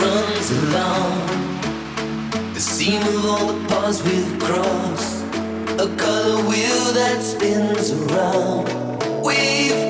Runs along the seam of all the paths we've crossed, a color wheel that spins around. We've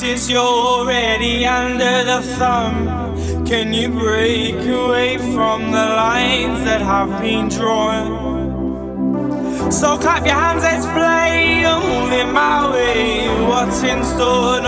since you're already under the thumb. Can you break away from the lines that have been drawn? So clap your hands, let's play. I'm moving my way. What's in store?